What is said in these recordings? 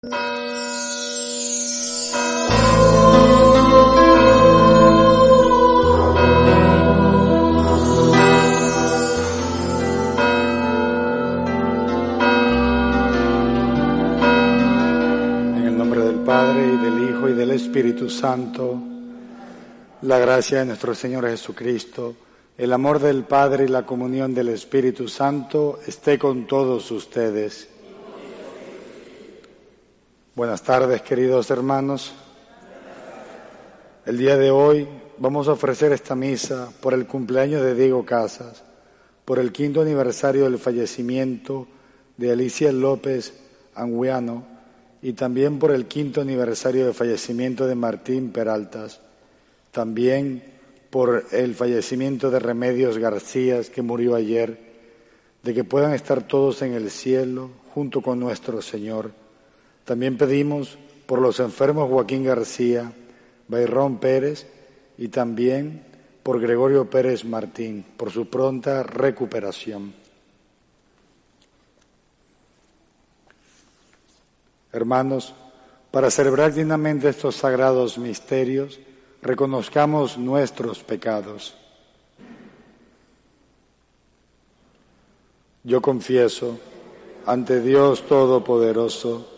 En el nombre del Padre y del Hijo y del Espíritu Santo, la gracia de nuestro Señor Jesucristo, el amor del Padre y la comunión del Espíritu Santo esté con todos ustedes. Buenas tardes, queridos hermanos. El día de hoy vamos a ofrecer esta misa por el cumpleaños de Diego Casas, por el quinto aniversario del fallecimiento de Alicia López Anguiano y también por el quinto aniversario del fallecimiento de Martín Peraltas, también por el fallecimiento de Remedios García, que murió ayer, de que puedan estar todos en el cielo junto con nuestro Señor. También pedimos por los enfermos Joaquín García, Bayrón Pérez y también por Gregorio Pérez Martín, por su pronta recuperación. Hermanos, para celebrar dignamente estos sagrados misterios, reconozcamos nuestros pecados. Yo confieso ante Dios Todopoderoso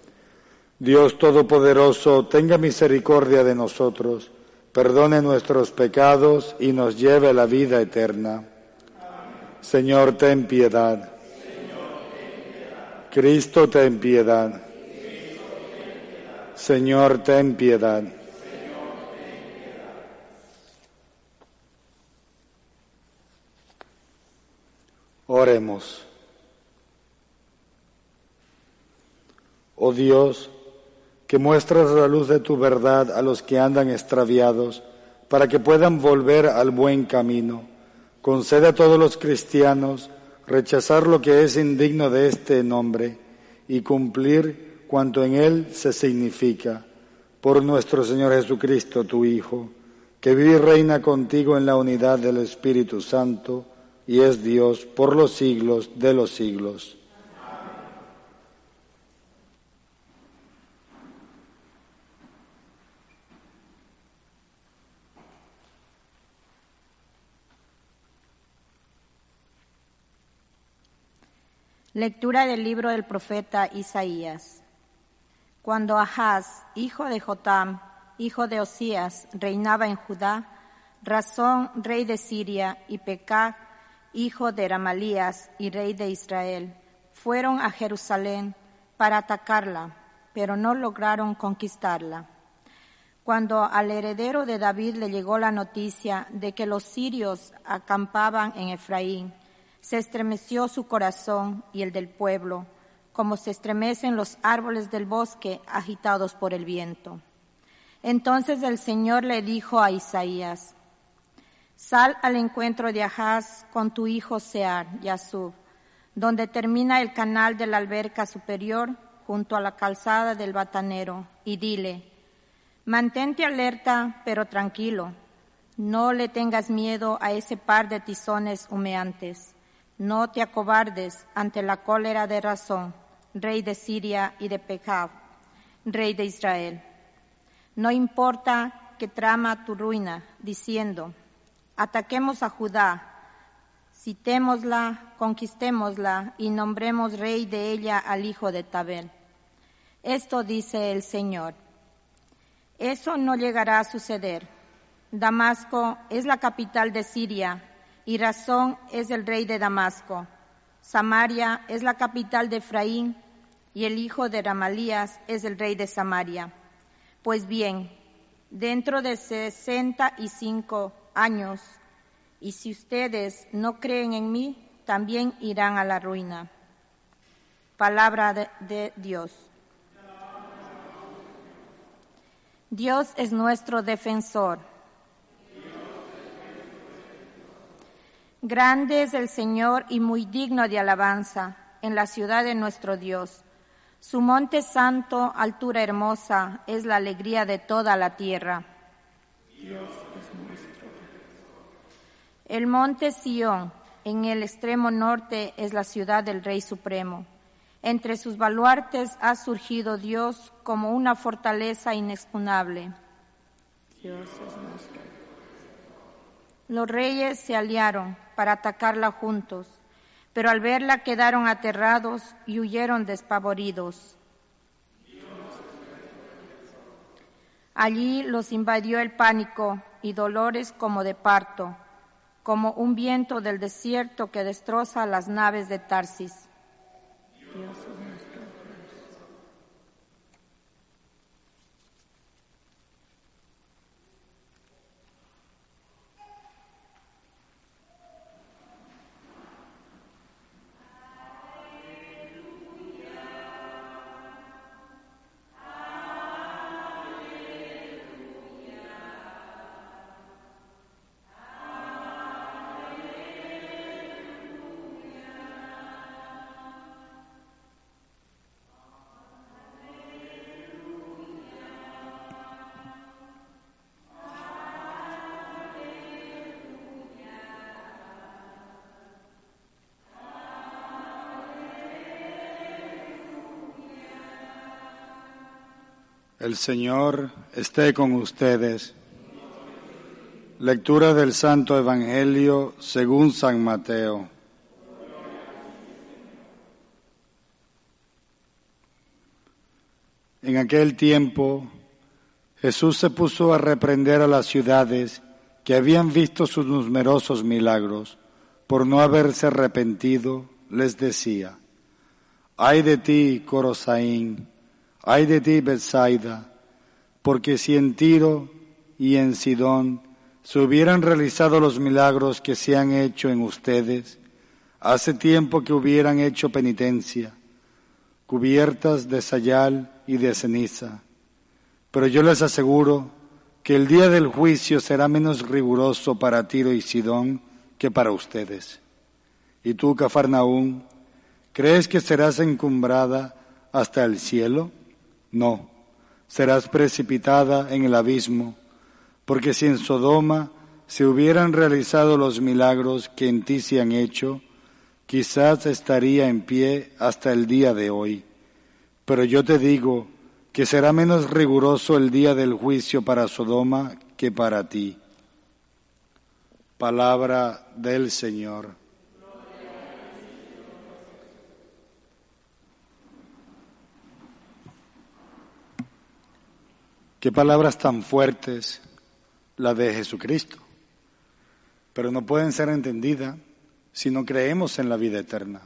Dios Todopoderoso, tenga misericordia de nosotros, perdone nuestros pecados y nos lleve a la vida eterna. Señor, ten piedad. Cristo, ten piedad. Señor, ten piedad. Oremos. Oh Dios, que muestras la luz de tu verdad a los que andan extraviados, para que puedan volver al buen camino. Concede a todos los cristianos rechazar lo que es indigno de este nombre y cumplir cuanto en él se significa. Por nuestro Señor Jesucristo, tu Hijo, que vive y reina contigo en la unidad del Espíritu Santo y es Dios por los siglos de los siglos. Lectura del libro del profeta Isaías. Cuando Ahaz, hijo de Jotam, hijo de Osías, reinaba en Judá, Razón, rey de Siria, y Pecá, hijo de Ramalías y rey de Israel, fueron a Jerusalén para atacarla, pero no lograron conquistarla. Cuando al heredero de David le llegó la noticia de que los sirios acampaban en Efraín, se estremeció su corazón y el del pueblo, como se estremecen los árboles del bosque agitados por el viento. Entonces el Señor le dijo a Isaías, Sal al encuentro de Ahaz con tu hijo Sear, Yasub, donde termina el canal de la alberca superior junto a la calzada del batanero, y dile, mantente alerta pero tranquilo, no le tengas miedo a ese par de tizones humeantes no te acobardes ante la cólera de Razón, rey de Siria y de Pecab, rey de Israel. No importa que trama tu ruina, diciendo, ataquemos a Judá, citémosla, conquistémosla y nombremos rey de ella al hijo de Tabel. Esto dice el Señor. Eso no llegará a suceder. Damasco es la capital de Siria y Razón es el rey de Damasco. Samaria es la capital de Efraín y el hijo de Ramalías es el rey de Samaria. Pues bien, dentro de sesenta y cinco años, y si ustedes no creen en mí, también irán a la ruina. Palabra de, de Dios. Dios es nuestro defensor. Grande es el Señor y muy digno de alabanza en la ciudad de nuestro Dios. Su monte santo, altura hermosa, es la alegría de toda la tierra. El monte Sión, en el extremo norte, es la ciudad del Rey Supremo. Entre sus baluartes ha surgido Dios como una fortaleza inexpugnable. Los reyes se aliaron para atacarla juntos, pero al verla quedaron aterrados y huyeron despavoridos. Allí los invadió el pánico y dolores como de parto, como un viento del desierto que destroza las naves de Tarsis. El Señor esté con ustedes. Lectura del Santo Evangelio según San Mateo. En aquel tiempo Jesús se puso a reprender a las ciudades que habían visto sus numerosos milagros. Por no haberse arrepentido, les decía, ay de ti, Corosaín Ay de ti, Bethsaida, porque si en Tiro y en Sidón se hubieran realizado los milagros que se han hecho en ustedes, hace tiempo que hubieran hecho penitencia, cubiertas de sayal y de ceniza. Pero yo les aseguro que el día del juicio será menos riguroso para Tiro y Sidón que para ustedes. Y tú, Cafarnaún, ¿crees que serás encumbrada hasta el cielo? No, serás precipitada en el abismo, porque si en Sodoma se hubieran realizado los milagros que en ti se han hecho, quizás estaría en pie hasta el día de hoy. Pero yo te digo que será menos riguroso el día del juicio para Sodoma que para ti. Palabra del Señor. Qué palabras tan fuertes la de Jesucristo, pero no pueden ser entendidas si no creemos en la vida eterna.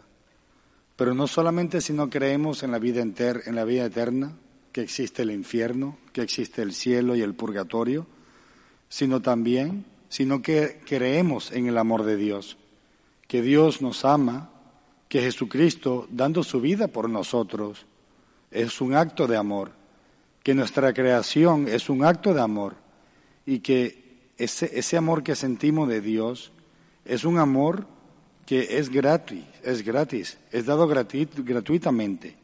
Pero no solamente si no creemos en la vida, enter, en la vida eterna, que existe el infierno, que existe el cielo y el purgatorio, sino también sino que creemos en el amor de Dios, que Dios nos ama, que Jesucristo, dando su vida por nosotros, es un acto de amor que nuestra creación es un acto de amor y que ese, ese amor que sentimos de Dios es un amor que es gratis, es gratis, es dado gratuitamente,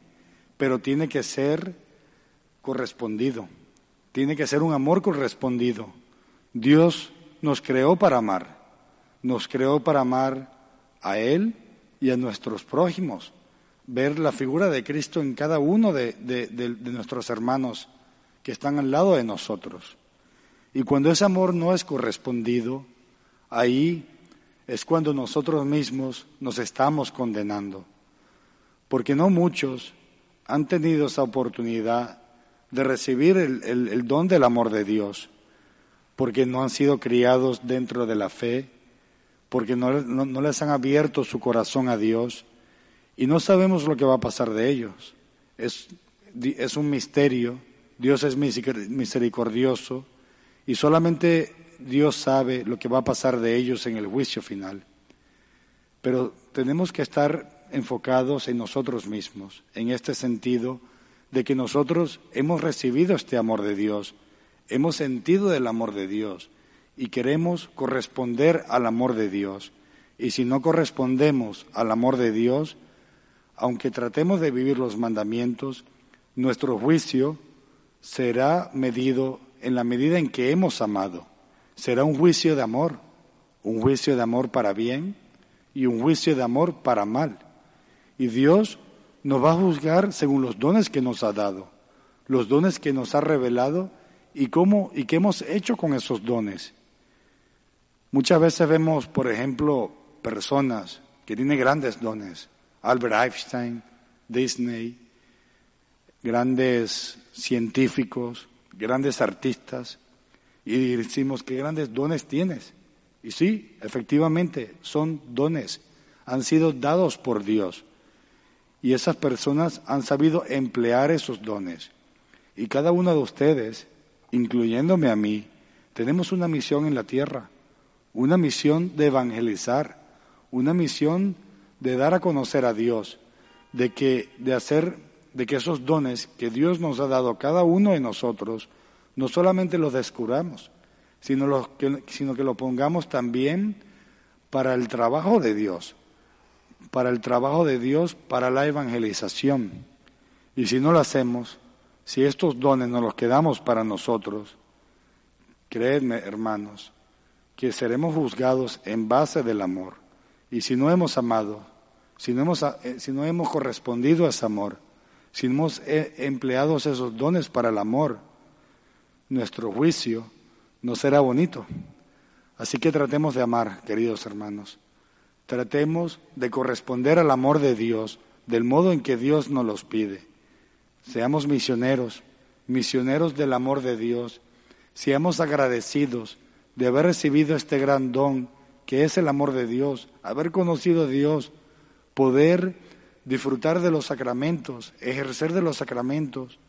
pero tiene que ser correspondido, tiene que ser un amor correspondido. Dios nos creó para amar, nos creó para amar a Él y a nuestros prójimos ver la figura de Cristo en cada uno de, nuestros hermanos que están al lado de nosotros. Y cuando ese amor no es correspondido, ahí es cuando nosotros mismos nos estamos condenando. Porque no muchos han tenido esa oportunidad de recibir el, don del amor de Dios, porque no han sido criados dentro de la fe, porque no, les han abierto su corazón a Dios y no sabemos lo que va a pasar de ellos. Es, es un misterio, Dios es misericordioso y solamente Dios sabe lo que va a pasar de ellos en el juicio final. Pero tenemos que estar enfocados en nosotros mismos, en este sentido de que nosotros hemos recibido este amor de Dios, hemos sentido el amor de Dios y queremos corresponder al amor de Dios. Y si no correspondemos al amor de Dios, aunque tratemos de vivir los mandamientos, nuestro juicio será medido en la medida en que hemos amado. Será un juicio de amor, un juicio de amor para bien y un juicio de amor para mal. Y Dios nos va a juzgar según los dones que nos ha dado, los dones que nos ha revelado y cómo y qué hemos hecho con esos dones. Muchas veces vemos, por ejemplo, personas que tienen grandes dones, Albert Einstein, Disney, grandes científicos, grandes artistas, y decimos, ¿qué grandes dones tienes? Y sí, efectivamente, son dones, han sido dados por Dios. Y esas personas han sabido emplear esos dones. Y cada uno de ustedes, incluyéndome a mí, tenemos una misión en la tierra, una misión de evangelizar, una misión de dar a conocer a Dios, de que de hacer de que esos dones que Dios nos ha dado a cada uno de nosotros no solamente los descubramos, sino, que, sino que pongamos también para el trabajo de Dios, para el trabajo de Dios, para la evangelización. Y si no lo hacemos, si estos dones nos los quedamos para nosotros, creedme, hermanos, que seremos juzgados en base del amor. Y si no hemos amado, si no hemos, eh, si no hemos correspondido a ese amor, si no hemos eh, empleado esos dones para el amor, nuestro juicio no será bonito. Así que tratemos de amar, queridos hermanos. Tratemos de corresponder al amor de Dios del modo en que Dios nos los pide. Seamos misioneros, misioneros del amor de Dios. Seamos agradecidos de haber recibido este gran don que es el amor de Dios, haber conocido a Dios, poder disfrutar de los sacramentos, ejercer de los sacramentos,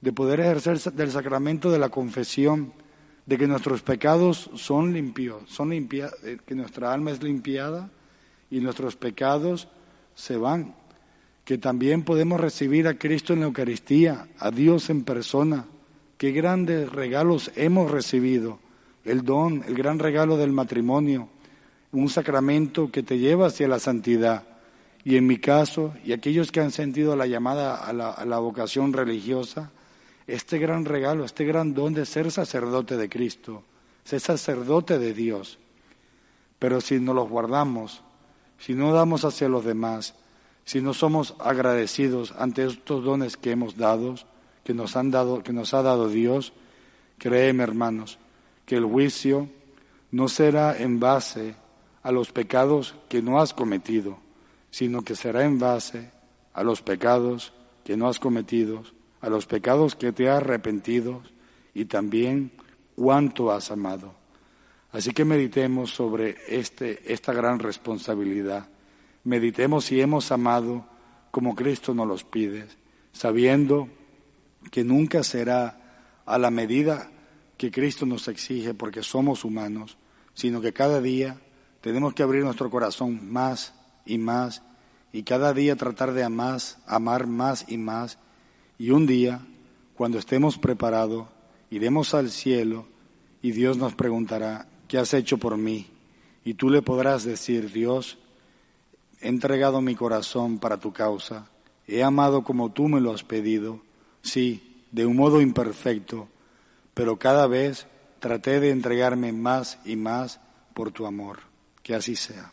de poder ejercer del sacramento de la confesión, de que nuestros pecados son limpios, son limpiados, eh, que nuestra alma es limpiada y nuestros pecados se van, que también podemos recibir a Cristo en la Eucaristía, a Dios en persona. Qué grandes regalos hemos recibido, el don, el gran regalo del matrimonio, un sacramento que te lleva hacia la santidad. Y en mi caso, y aquellos que han sentido la llamada a la, la vocación religiosa, este gran regalo, este gran don de ser sacerdote de Cristo, ser sacerdote de Dios. Pero si no los guardamos, si no damos hacia los demás, si no somos agradecidos ante estos dones que hemos dado, que nos han dado, que nos ha dado Dios, créeme, hermanos, que el juicio no será en base a los pecados que no has cometido, sino que será en base a los pecados que no has cometido, a los pecados que te has arrepentido y también cuánto has amado. Así que meditemos sobre este, esta gran responsabilidad. Meditemos si hemos amado como Cristo nos los pide, sabiendo que nunca será a la medida que Cristo nos exige porque somos humanos, sino que cada día tenemos que abrir nuestro corazón más y más y cada día tratar de amar, amar más y más. Y un día, cuando estemos preparados, iremos al cielo y Dios nos preguntará, ¿qué has hecho por mí? Y tú le podrás decir, Dios, he entregado mi corazón para tu causa, he amado como tú me lo has pedido, sí, de un modo imperfecto, pero cada vez traté de entregarme más y más por tu amor. Que así sea.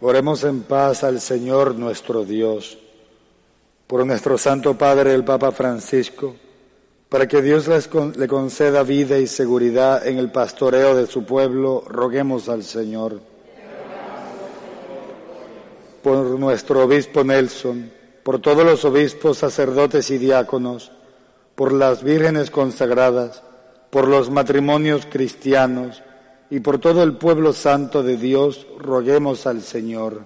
Oremos en paz al Señor nuestro Dios. Por nuestro Santo Padre el Papa Francisco, para que Dios le conceda vida y seguridad en el pastoreo de su pueblo, roguemos al Señor. Por nuestro obispo Nelson, por todos los obispos, sacerdotes y diáconos, por las vírgenes consagradas, por los matrimonios cristianos, y por todo el pueblo santo de Dios, roguemos al Señor.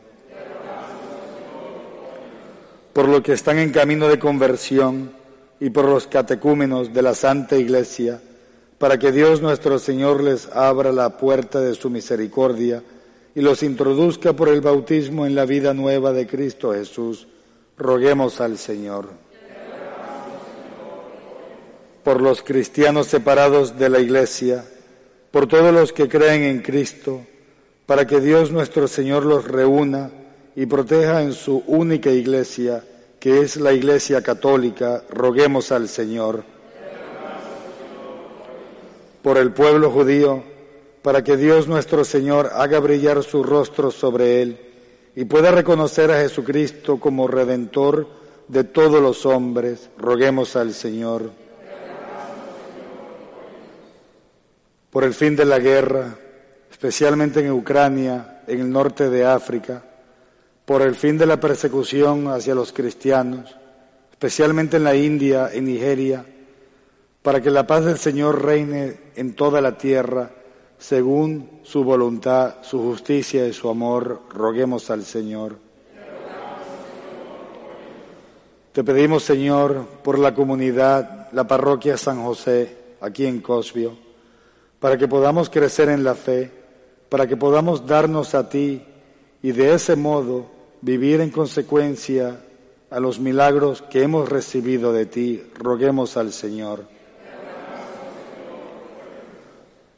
Por los que están en camino de conversión y por los catecúmenos de la Santa Iglesia, para que Dios nuestro Señor les abra la puerta de su misericordia y los introduzca por el bautismo en la vida nueva de Cristo Jesús, roguemos al Señor. Por los cristianos separados de la Iglesia, por todos los que creen en Cristo, para que Dios nuestro Señor los reúna y proteja en su única iglesia, que es la Iglesia Católica, roguemos al Señor. Por el pueblo judío, para que Dios nuestro Señor haga brillar su rostro sobre él y pueda reconocer a Jesucristo como redentor de todos los hombres, roguemos al Señor. Por el fin de la guerra, especialmente en Ucrania, en el norte de África, por el fin de la persecución hacia los cristianos, especialmente en la India, en Nigeria, para que la paz del Señor reine en toda la tierra, según su voluntad, su justicia y su amor, roguemos al Señor. Te pedimos, Señor, por la comunidad, la parroquia San José, aquí en Cosbio, para que podamos crecer en la fe, para que podamos darnos a ti y de ese modo vivir en consecuencia a los milagros que hemos recibido de ti, roguemos al Señor.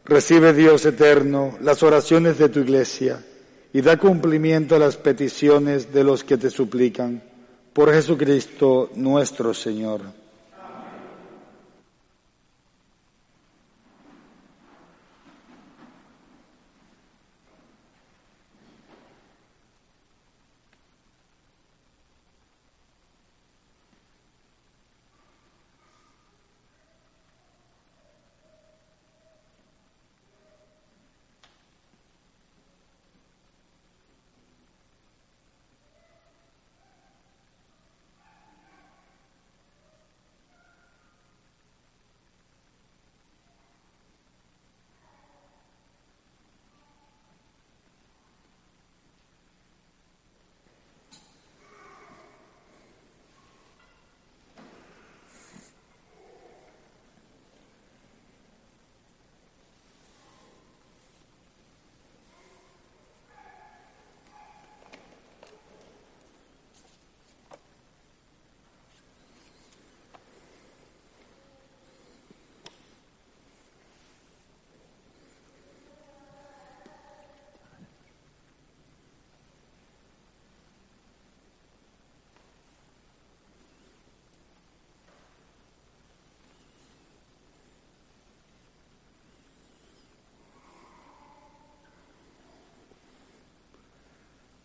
Recibe Dios eterno las oraciones de tu iglesia y da cumplimiento a las peticiones de los que te suplican. Por Jesucristo nuestro Señor.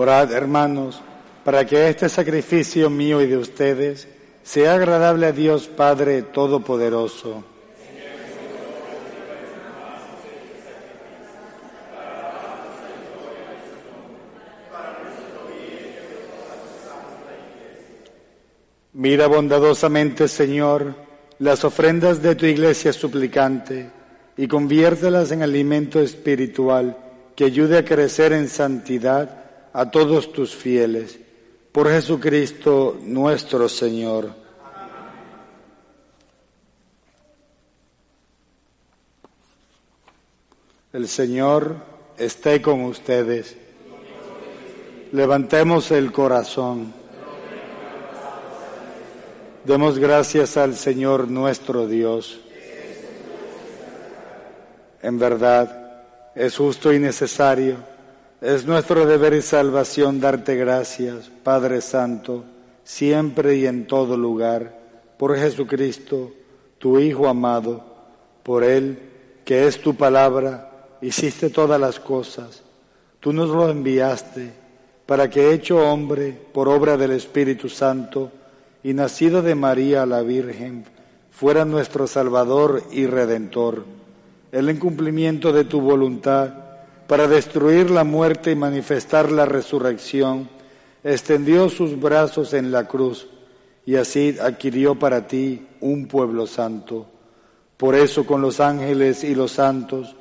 Orad, hermanos, para que este sacrificio mío y de ustedes sea agradable a Dios Padre Todopoderoso. Mira bondadosamente, Señor, las ofrendas de tu iglesia suplicante y conviértelas en alimento espiritual que ayude a crecer en santidad a todos tus fieles. Por Jesucristo nuestro Señor. El Señor esté con ustedes. Levantemos el corazón. Demos gracias al Señor nuestro Dios. En verdad, es justo y necesario es nuestro deber y salvación darte gracias, Padre Santo, siempre y en todo lugar, por Jesucristo, tu Hijo amado, por Él, que es tu palabra, hiciste todas las cosas. Tú nos lo enviaste para que, hecho hombre por obra del Espíritu Santo y nacido de María la Virgen, fuera nuestro Salvador y Redentor. El cumplimiento de tu voluntad, para destruir la muerte y manifestar la resurrección, extendió sus brazos en la cruz y así adquirió para ti un pueblo santo. Por eso con los ángeles y los santos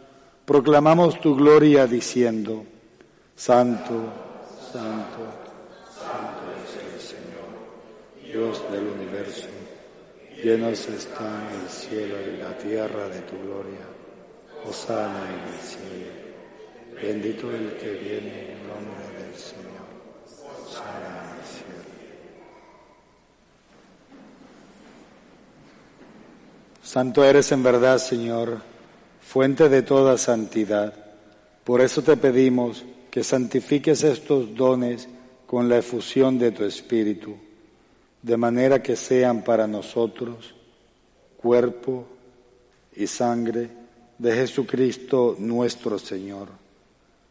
proclamamos tu gloria diciendo, Santo, Santo, Santo es el Señor, Dios del universo. Llenos están el cielo y la tierra de tu gloria. Osana en el cielo. Bendito el que viene en nombre del Señor. Santo eres en verdad, Señor, fuente de toda santidad. Por eso te pedimos que santifiques estos dones con la efusión de tu Espíritu, de manera que sean para nosotros cuerpo y sangre de Jesucristo nuestro Señor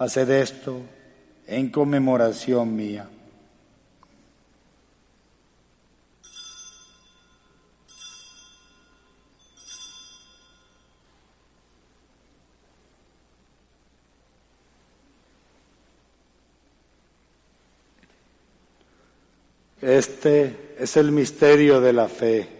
Haced esto en conmemoración mía. Este es el misterio de la fe.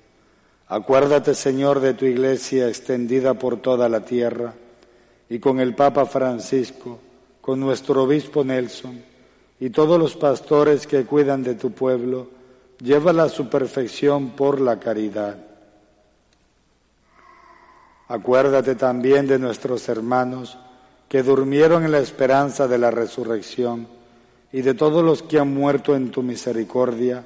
Acuérdate, Señor, de tu iglesia extendida por toda la tierra y con el Papa Francisco, con nuestro obispo Nelson y todos los pastores que cuidan de tu pueblo, llévala a su perfección por la caridad. Acuérdate también de nuestros hermanos que durmieron en la esperanza de la resurrección y de todos los que han muerto en tu misericordia,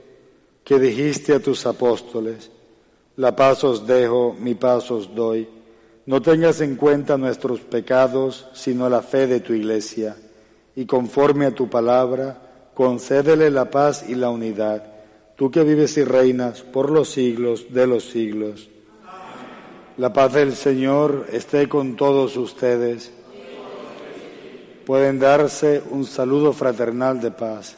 que dijiste a tus apóstoles, la paz os dejo, mi paz os doy. No tengas en cuenta nuestros pecados, sino la fe de tu iglesia, y conforme a tu palabra, concédele la paz y la unidad, tú que vives y reinas por los siglos de los siglos. La paz del Señor esté con todos ustedes. Pueden darse un saludo fraternal de paz.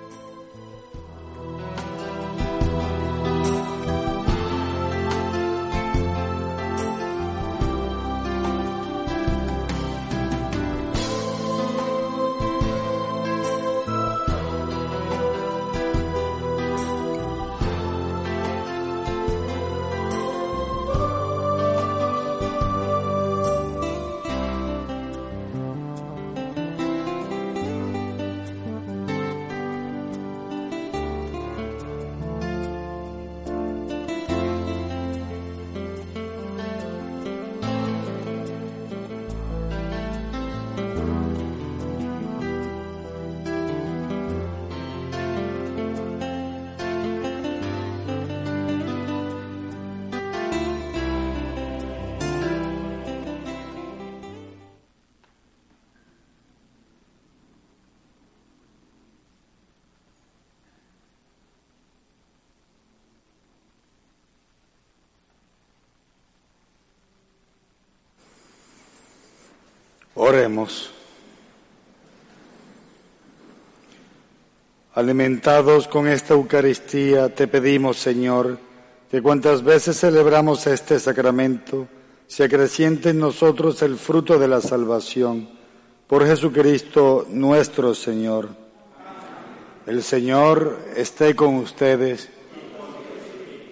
Oremos. Alimentados con esta Eucaristía, te pedimos, Señor, que cuantas veces celebramos este sacramento, se acreciente en nosotros el fruto de la salvación. Por Jesucristo nuestro Señor. El Señor esté con ustedes.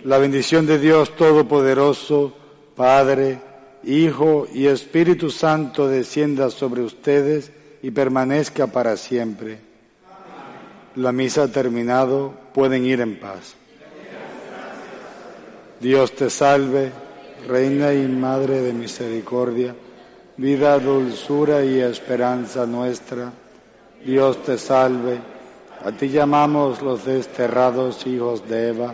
La bendición de Dios Todopoderoso, Padre, Hijo y Espíritu Santo descienda sobre ustedes y permanezca para siempre. La misa ha terminado, pueden ir en paz. Dios te salve, Reina y Madre de Misericordia, vida, dulzura y esperanza nuestra. Dios te salve, a ti llamamos los desterrados hijos de Eva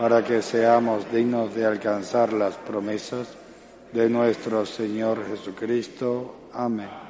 para que seamos dignos de alcanzar las promesas de nuestro Señor Jesucristo. Amén.